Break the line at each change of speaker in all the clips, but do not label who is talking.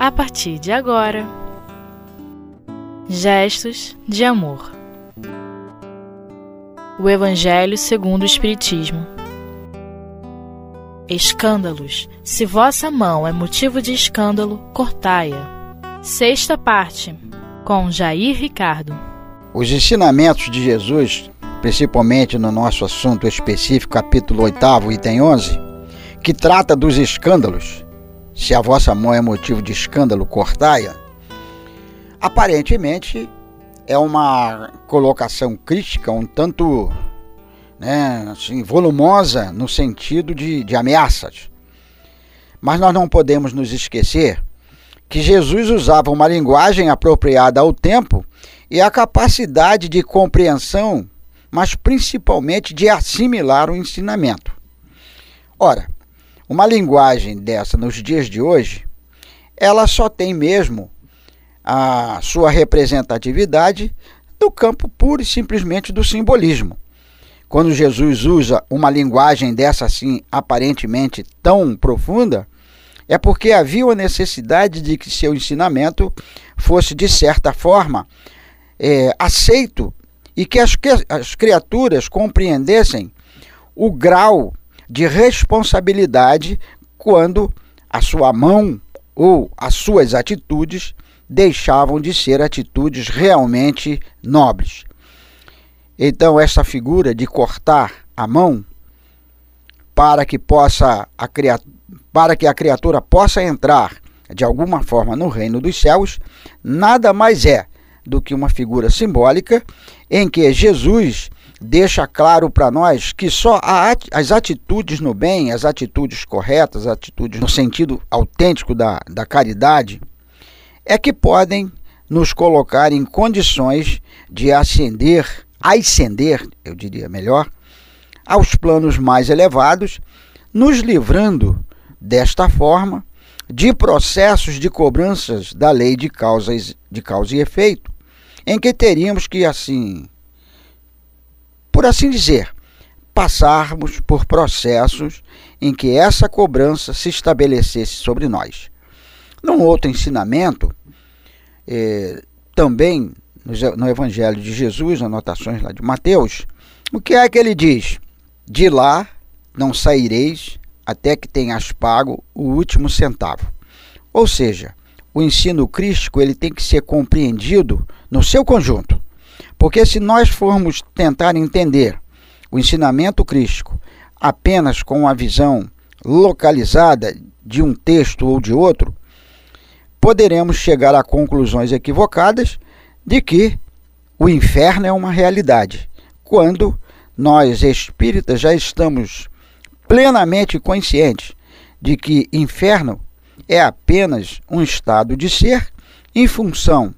a partir de agora. Gestos de amor. O Evangelho segundo o Espiritismo. Escândalos. Se vossa mão é motivo de escândalo, cortai-a. Sexta parte. Com Jair Ricardo.
Os ensinamentos de Jesus, principalmente no nosso assunto específico, capítulo 8, item 11, que trata dos escândalos, se a vossa mão é motivo de escândalo, cortai-a, aparentemente é uma colocação crítica um tanto né, assim, volumosa no sentido de, de ameaças. Mas nós não podemos nos esquecer que Jesus usava uma linguagem apropriada ao tempo e a capacidade de compreensão, mas principalmente de assimilar o ensinamento. Ora, uma linguagem dessa nos dias de hoje, ela só tem mesmo a sua representatividade no campo puro e simplesmente do simbolismo. Quando Jesus usa uma linguagem dessa assim aparentemente tão profunda, é porque havia a necessidade de que seu ensinamento fosse de certa forma é, aceito e que as, as criaturas compreendessem o grau de responsabilidade quando a sua mão ou as suas atitudes deixavam de ser atitudes realmente nobres. Então, essa figura de cortar a mão para que possa a para que a criatura possa entrar de alguma forma no reino dos céus, nada mais é do que uma figura simbólica em que Jesus deixa claro para nós que só as atitudes no bem, as atitudes corretas, as atitudes no sentido autêntico da, da caridade, é que podem nos colocar em condições de ascender, ascender, eu diria melhor, aos planos mais elevados, nos livrando desta forma de processos de cobranças da lei de causas de causa e efeito, em que teríamos que assim por assim dizer, passarmos por processos em que essa cobrança se estabelecesse sobre nós. Num outro ensinamento, eh, também no Evangelho de Jesus, anotações lá de Mateus, o que é que ele diz? De lá não saireis até que tenhas pago o último centavo. Ou seja, o ensino crístico ele tem que ser compreendido no seu conjunto. Porque se nós formos tentar entender o ensinamento crístico apenas com a visão localizada de um texto ou de outro, poderemos chegar a conclusões equivocadas de que o inferno é uma realidade, quando nós espíritas já estamos plenamente conscientes de que inferno é apenas um estado de ser em função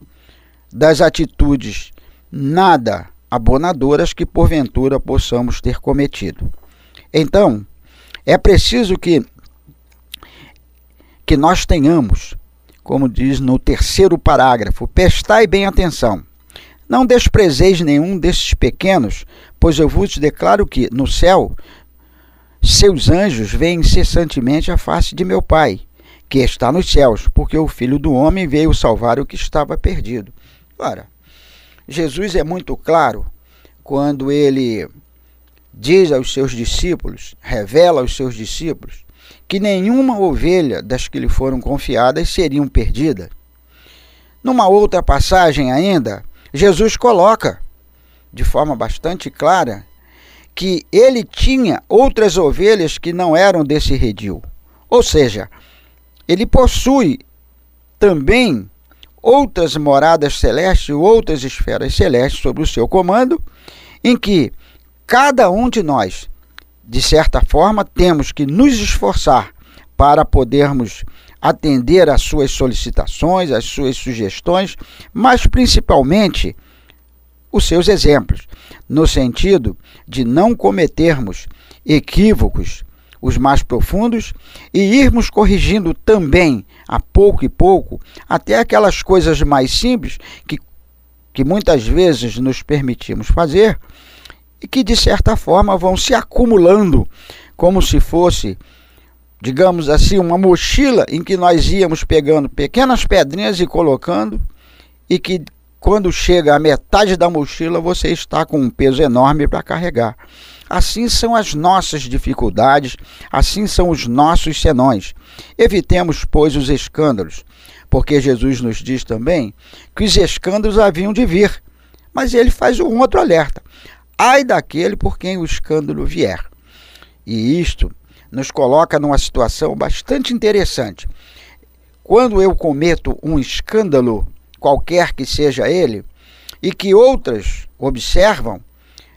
das atitudes nada abonadoras que porventura possamos ter cometido. Então, é preciso que que nós tenhamos, como diz no terceiro parágrafo, prestai bem atenção. Não desprezeis nenhum desses pequenos, pois eu vos declaro que no céu seus anjos veem incessantemente a face de meu Pai, que está nos céus, porque o Filho do Homem veio salvar o que estava perdido. Ora, Jesus é muito claro quando ele diz aos seus discípulos, revela aos seus discípulos, que nenhuma ovelha das que lhe foram confiadas seriam perdidas. Numa outra passagem ainda, Jesus coloca, de forma bastante clara, que ele tinha outras ovelhas que não eram desse redil. Ou seja, ele possui também outras moradas celestes, outras esferas celestes sob o seu comando, em que cada um de nós, de certa forma, temos que nos esforçar para podermos atender às suas solicitações, às suas sugestões, mas principalmente os seus exemplos, no sentido de não cometermos equívocos os mais profundos e irmos corrigindo também, a pouco e pouco, até aquelas coisas mais simples que, que muitas vezes nos permitimos fazer e que, de certa forma, vão se acumulando como se fosse digamos assim, uma mochila em que nós íamos pegando pequenas pedrinhas e colocando, e que quando chega a metade da mochila você está com um peso enorme para carregar. Assim são as nossas dificuldades, assim são os nossos senões. Evitemos, pois, os escândalos, porque Jesus nos diz também que os escândalos haviam de vir. Mas ele faz um outro alerta: ai daquele por quem o escândalo vier. E isto nos coloca numa situação bastante interessante. Quando eu cometo um escândalo, qualquer que seja ele, e que outras observam,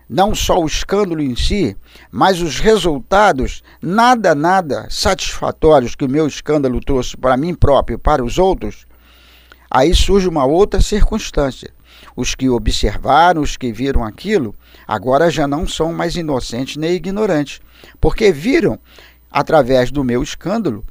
não só o escândalo em si, mas os resultados nada, nada satisfatórios que o meu escândalo trouxe para mim próprio e para os outros, aí surge uma outra circunstância. Os que observaram, os que viram aquilo, agora já não são mais inocentes nem ignorantes, porque viram, através do meu escândalo,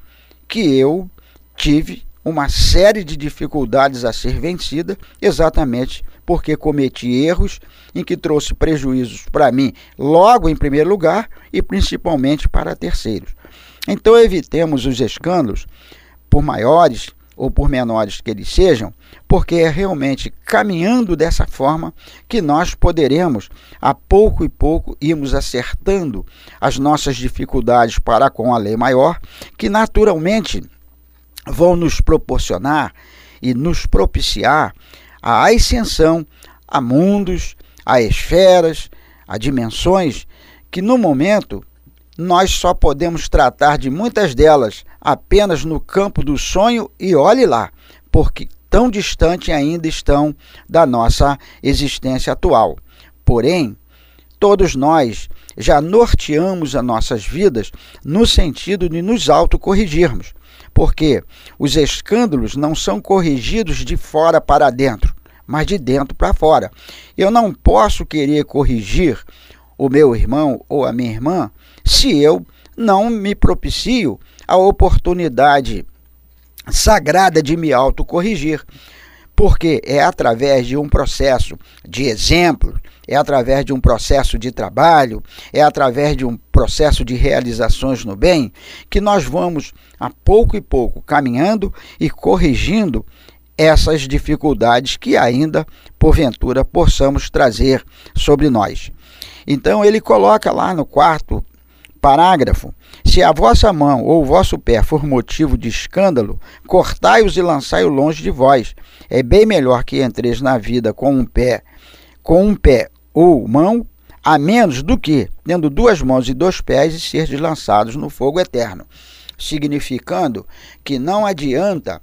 que eu tive uma série de dificuldades a ser vencida, exatamente porque cometi erros em que trouxe prejuízos para mim, logo em primeiro lugar, e principalmente para terceiros. Então evitemos os escândalos, por maiores ou por menores que eles sejam, porque é realmente caminhando dessa forma que nós poderemos, a pouco e pouco, irmos acertando as nossas dificuldades para com a lei maior, que naturalmente vão nos proporcionar e nos propiciar a ascensão a mundos, a esferas, a dimensões que no momento nós só podemos tratar de muitas delas apenas no campo do sonho e olhe lá, porque tão distante ainda estão da nossa existência atual. Porém, todos nós já norteamos as nossas vidas no sentido de nos autocorrigirmos, porque os escândalos não são corrigidos de fora para dentro, mas de dentro para fora. Eu não posso querer corrigir o meu irmão ou a minha irmã se eu não me propicio a oportunidade sagrada de me autocorrigir. Porque é através de um processo de exemplo, é através de um processo de trabalho, é através de um processo de realizações no bem, que nós vamos, a pouco e pouco, caminhando e corrigindo essas dificuldades que ainda, porventura, possamos trazer sobre nós. Então ele coloca lá no quarto parágrafo: Se a vossa mão ou o vosso pé for motivo de escândalo, cortai-os e lançai-o longe de vós. É bem melhor que entreis na vida com um pé, com um pé ou mão, a menos do que, tendo duas mãos e dois pés, e ser lançados no fogo eterno. Significando que não adianta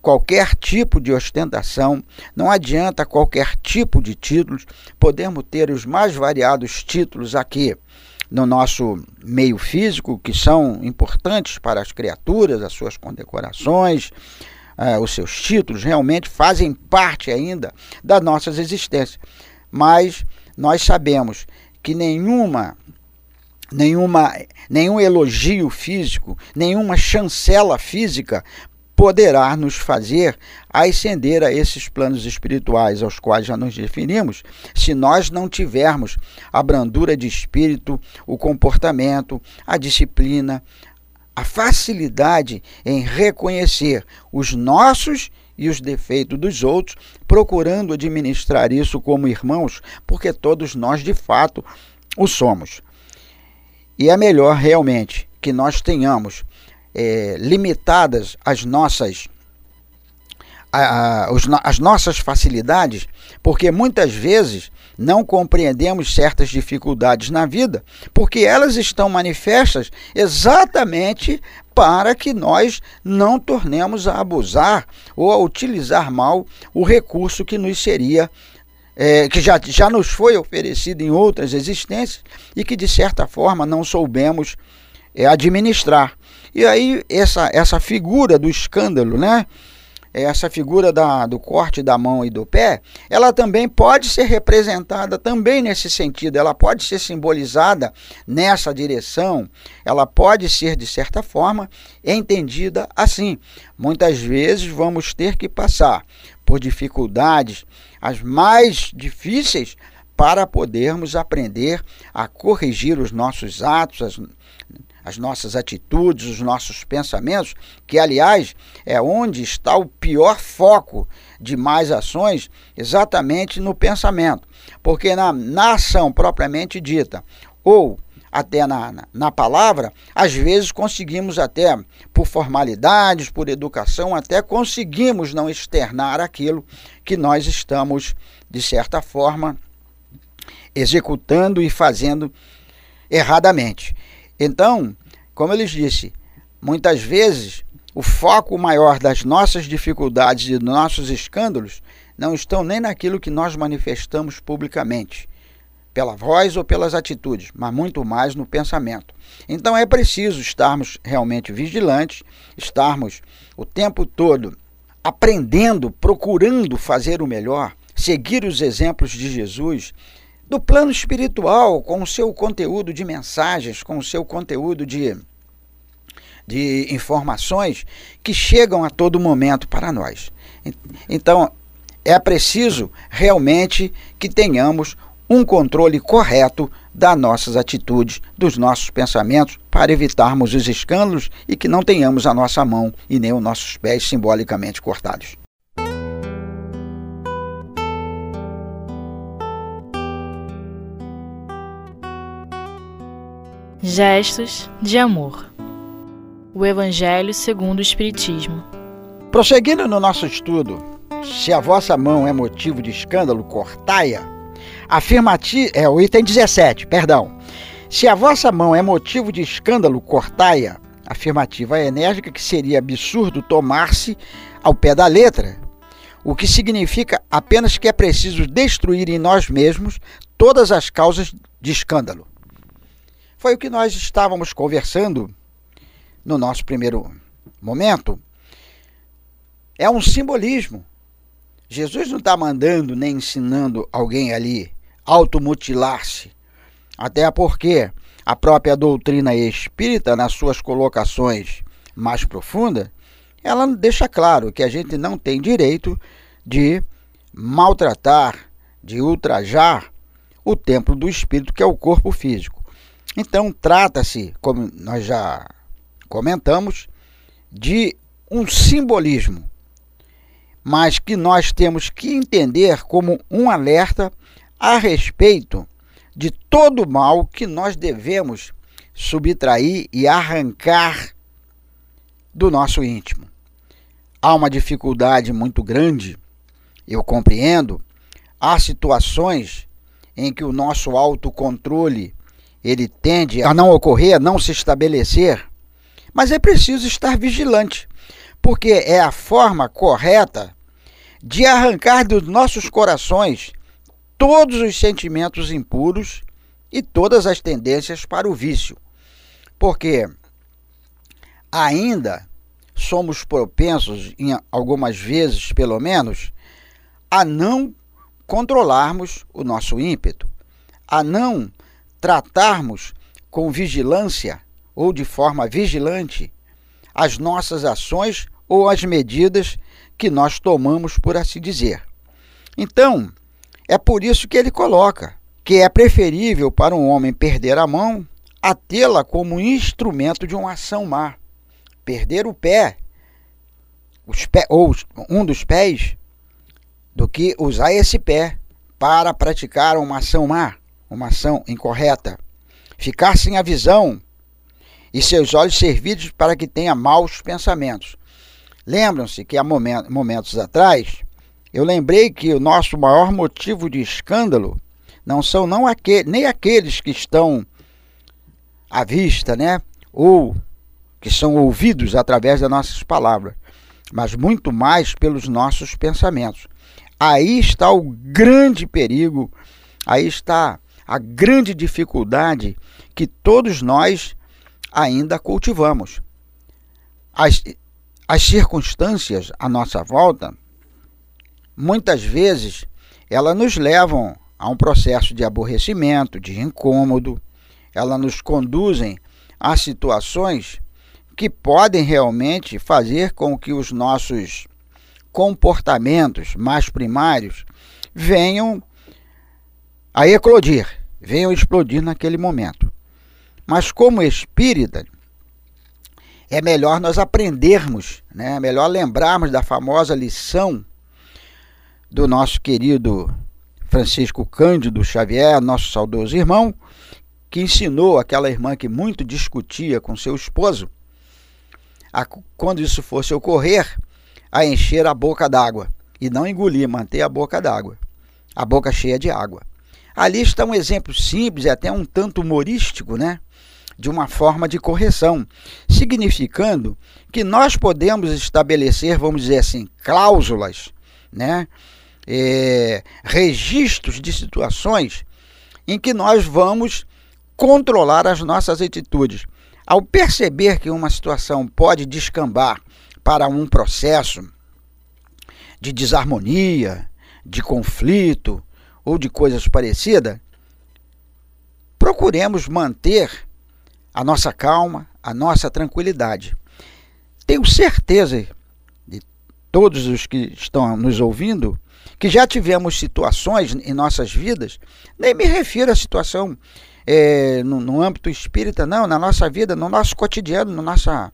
qualquer tipo de ostentação, não adianta qualquer tipo de títulos. Podemos ter os mais variados títulos aqui no nosso meio físico, que são importantes para as criaturas, as suas condecorações, uh, os seus títulos, realmente fazem parte ainda das nossas existências. Mas nós sabemos que nenhuma nenhuma, nenhum elogio físico, nenhuma chancela física poderá nos fazer ascender a esses planos espirituais aos quais já nos definimos, se nós não tivermos a brandura de espírito, o comportamento, a disciplina, a facilidade em reconhecer os nossos e os defeitos dos outros, procurando administrar isso como irmãos, porque todos nós de fato o somos. E é melhor realmente que nós tenhamos é, limitadas as nossas a, a, os, as nossas facilidades, porque muitas vezes não compreendemos certas dificuldades na vida, porque elas estão manifestas exatamente para que nós não tornemos a abusar ou a utilizar mal o recurso que nos seria é, que já, já nos foi oferecido em outras existências e que de certa forma não soubemos é, administrar. E aí essa, essa figura do escândalo, né? Essa figura da, do corte da mão e do pé, ela também pode ser representada também nesse sentido, ela pode ser simbolizada nessa direção, ela pode ser, de certa forma, entendida assim. Muitas vezes vamos ter que passar por dificuldades, as mais difíceis, para podermos aprender a corrigir os nossos atos, as, as nossas atitudes, os nossos pensamentos, que aliás é onde está o pior foco de mais ações, exatamente no pensamento. Porque na, na ação propriamente dita, ou até na, na, na, palavra, às vezes conseguimos até, por formalidades, por educação, até conseguimos não externar aquilo que nós estamos, de certa forma, executando e fazendo erradamente. Então, como eu lhes disse, muitas vezes o foco maior das nossas dificuldades e dos nossos escândalos não estão nem naquilo que nós manifestamos publicamente, pela voz ou pelas atitudes, mas muito mais no pensamento. Então é preciso estarmos realmente vigilantes, estarmos o tempo todo aprendendo, procurando fazer o melhor, seguir os exemplos de Jesus, do plano espiritual, com o seu conteúdo de mensagens, com o seu conteúdo de, de informações que chegam a todo momento para nós. Então, é preciso realmente que tenhamos um controle correto das nossas atitudes, dos nossos pensamentos, para evitarmos os escândalos e que não tenhamos a nossa mão e nem os nossos pés simbolicamente cortados.
Gestos de amor. O Evangelho segundo o Espiritismo.
Prosseguindo no nosso estudo, se a vossa mão é motivo de escândalo, cortai-a. Afirmativo, é o item 17, perdão. Se a vossa mão é motivo de escândalo, cortai-a. Afirmativa enérgica que seria absurdo tomar-se ao pé da letra, o que significa apenas que é preciso destruir em nós mesmos todas as causas de escândalo. Foi o que nós estávamos conversando no nosso primeiro momento. É um simbolismo. Jesus não está mandando nem ensinando alguém ali automutilar-se. Até porque a própria doutrina espírita, nas suas colocações mais profundas, ela deixa claro que a gente não tem direito de maltratar, de ultrajar o templo do espírito, que é o corpo físico. Então, trata-se, como nós já comentamos, de um simbolismo, mas que nós temos que entender como um alerta a respeito de todo o mal que nós devemos subtrair e arrancar do nosso íntimo. Há uma dificuldade muito grande, eu compreendo, há situações em que o nosso autocontrole ele tende a não ocorrer, a não se estabelecer, mas é preciso estar vigilante, porque é a forma correta de arrancar dos nossos corações todos os sentimentos impuros e todas as tendências para o vício. Porque ainda somos propensos, em algumas vezes pelo menos, a não controlarmos o nosso ímpeto, a não tratarmos com vigilância ou de forma vigilante as nossas ações ou as medidas que nós tomamos, por assim dizer. Então, é por isso que ele coloca que é preferível para um homem perder a mão a tê-la como instrumento de uma ação má. Perder o pé, os pé ou um dos pés, do que usar esse pé para praticar uma ação má uma ação incorreta, ficar sem a visão e seus olhos servidos para que tenha maus pensamentos. Lembram-se que há momentos atrás eu lembrei que o nosso maior motivo de escândalo não são não aquele, nem aqueles que estão à vista, né? Ou que são ouvidos através das nossas palavras, mas muito mais pelos nossos pensamentos. Aí está o grande perigo, aí está a grande dificuldade que todos nós ainda cultivamos. As, as circunstâncias à nossa volta, muitas vezes, elas nos levam a um processo de aborrecimento, de incômodo, elas nos conduzem a situações que podem realmente fazer com que os nossos comportamentos mais primários venham a eclodir, venham explodir naquele momento. Mas como espírita, é melhor nós aprendermos, né? é melhor lembrarmos da famosa lição do nosso querido Francisco Cândido Xavier, nosso saudoso irmão, que ensinou aquela irmã que muito discutia com seu esposo, a, quando isso fosse ocorrer, a encher a boca d'água e não engolir, manter a boca d'água, a boca cheia de água. Ali está um exemplo simples e até um tanto humorístico, né? De uma forma de correção, significando que nós podemos estabelecer, vamos dizer assim, cláusulas, né? É, registros de situações em que nós vamos controlar as nossas atitudes. Ao perceber que uma situação pode descambar para um processo de desarmonia, de conflito ou de coisas parecidas, procuremos manter a nossa calma, a nossa tranquilidade. Tenho certeza de todos os que estão nos ouvindo que já tivemos situações em nossas vidas, nem me refiro à situação é, no, no, âmbito espírita, não, na nossa vida, no nosso cotidiano, no nossa,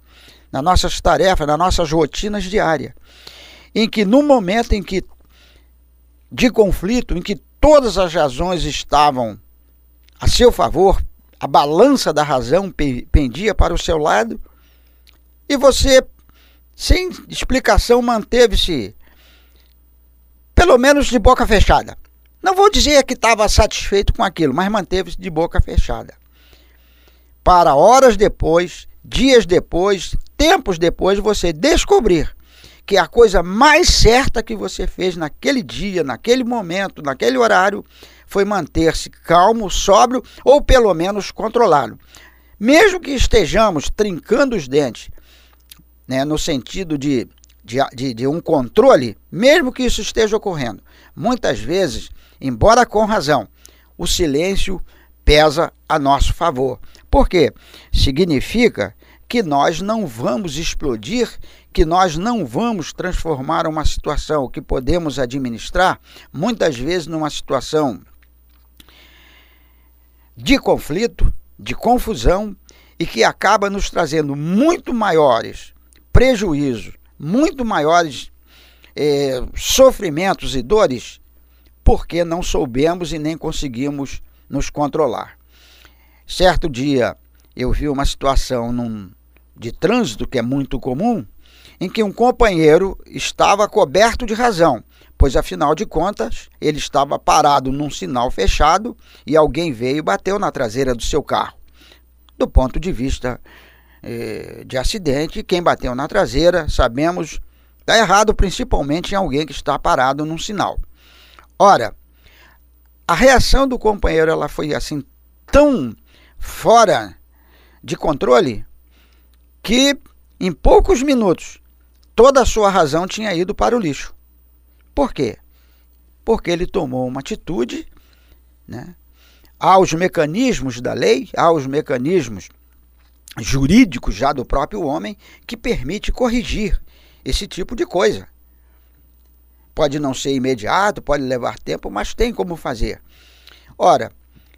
nas nossas tarefas, nas nossas rotinas diárias. Em que no momento em que de conflito, em que todas as razões estavam a seu favor, a balança da razão pendia para o seu lado, e você, sem explicação, manteve-se pelo menos de boca fechada. Não vou dizer que estava satisfeito com aquilo, mas manteve-se de boca fechada. Para horas depois, dias depois, tempos depois, você descobrir que a coisa mais certa que você fez naquele dia, naquele momento, naquele horário, foi manter-se calmo, sóbrio ou pelo menos controlado. Mesmo que estejamos trincando os dentes, né, no sentido de, de, de, de um controle, mesmo que isso esteja ocorrendo, muitas vezes embora com razão, o silêncio pesa a nosso favor. Por quê? Significa que nós não vamos explodir, que nós não vamos transformar uma situação que podemos administrar, muitas vezes numa situação de conflito, de confusão e que acaba nos trazendo muito maiores prejuízos, muito maiores eh, sofrimentos e dores porque não soubemos e nem conseguimos nos controlar. Certo dia eu vi uma situação num, de trânsito que é muito comum, em que um companheiro estava coberto de razão, pois afinal de contas ele estava parado num sinal fechado e alguém veio e bateu na traseira do seu carro. Do ponto de vista eh, de acidente, quem bateu na traseira, sabemos, está errado principalmente em alguém que está parado num sinal. Ora, a reação do companheiro ela foi assim tão fora de controle que em poucos minutos toda a sua razão tinha ido para o lixo. Por quê? Porque ele tomou uma atitude, né? Há os mecanismos da lei, há os mecanismos jurídicos já do próprio homem que permite corrigir esse tipo de coisa. Pode não ser imediato, pode levar tempo, mas tem como fazer. Ora,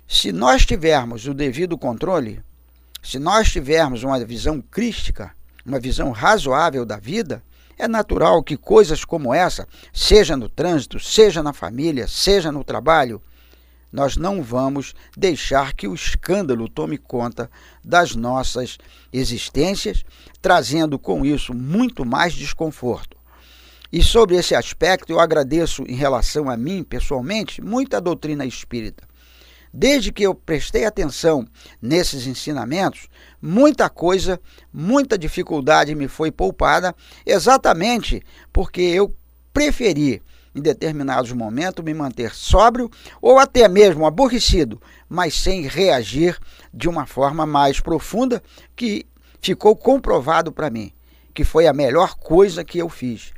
se nós tivermos o devido controle, se nós tivermos uma visão crística, uma visão razoável da vida, é natural que coisas como essa, seja no trânsito, seja na família, seja no trabalho, nós não vamos deixar que o escândalo tome conta das nossas existências, trazendo com isso muito mais desconforto. E sobre esse aspecto, eu agradeço em relação a mim, pessoalmente, muita doutrina espírita. Desde que eu prestei atenção nesses ensinamentos, muita coisa, muita dificuldade me foi poupada, exatamente porque eu preferi, em determinados momentos, me manter sóbrio ou até mesmo aborrecido, mas sem reagir de uma forma mais profunda, que ficou comprovado para mim que foi a melhor coisa que eu fiz.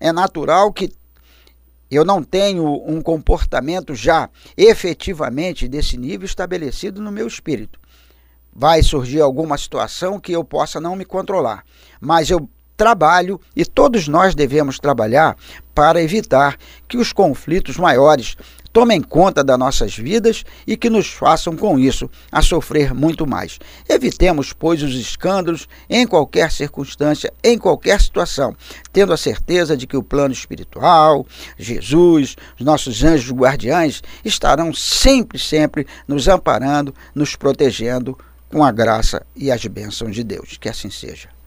É natural que eu não tenho um comportamento já efetivamente desse nível estabelecido no meu espírito. Vai surgir alguma situação que eu possa não me controlar, mas eu trabalho e todos nós devemos trabalhar para evitar que os conflitos maiores tomem conta das nossas vidas e que nos façam com isso a sofrer muito mais. Evitemos, pois, os escândalos em qualquer circunstância, em qualquer situação, tendo a certeza de que o plano espiritual, Jesus, os nossos anjos guardiães estarão sempre, sempre nos amparando, nos protegendo com a graça e as bênçãos de Deus. Que assim seja.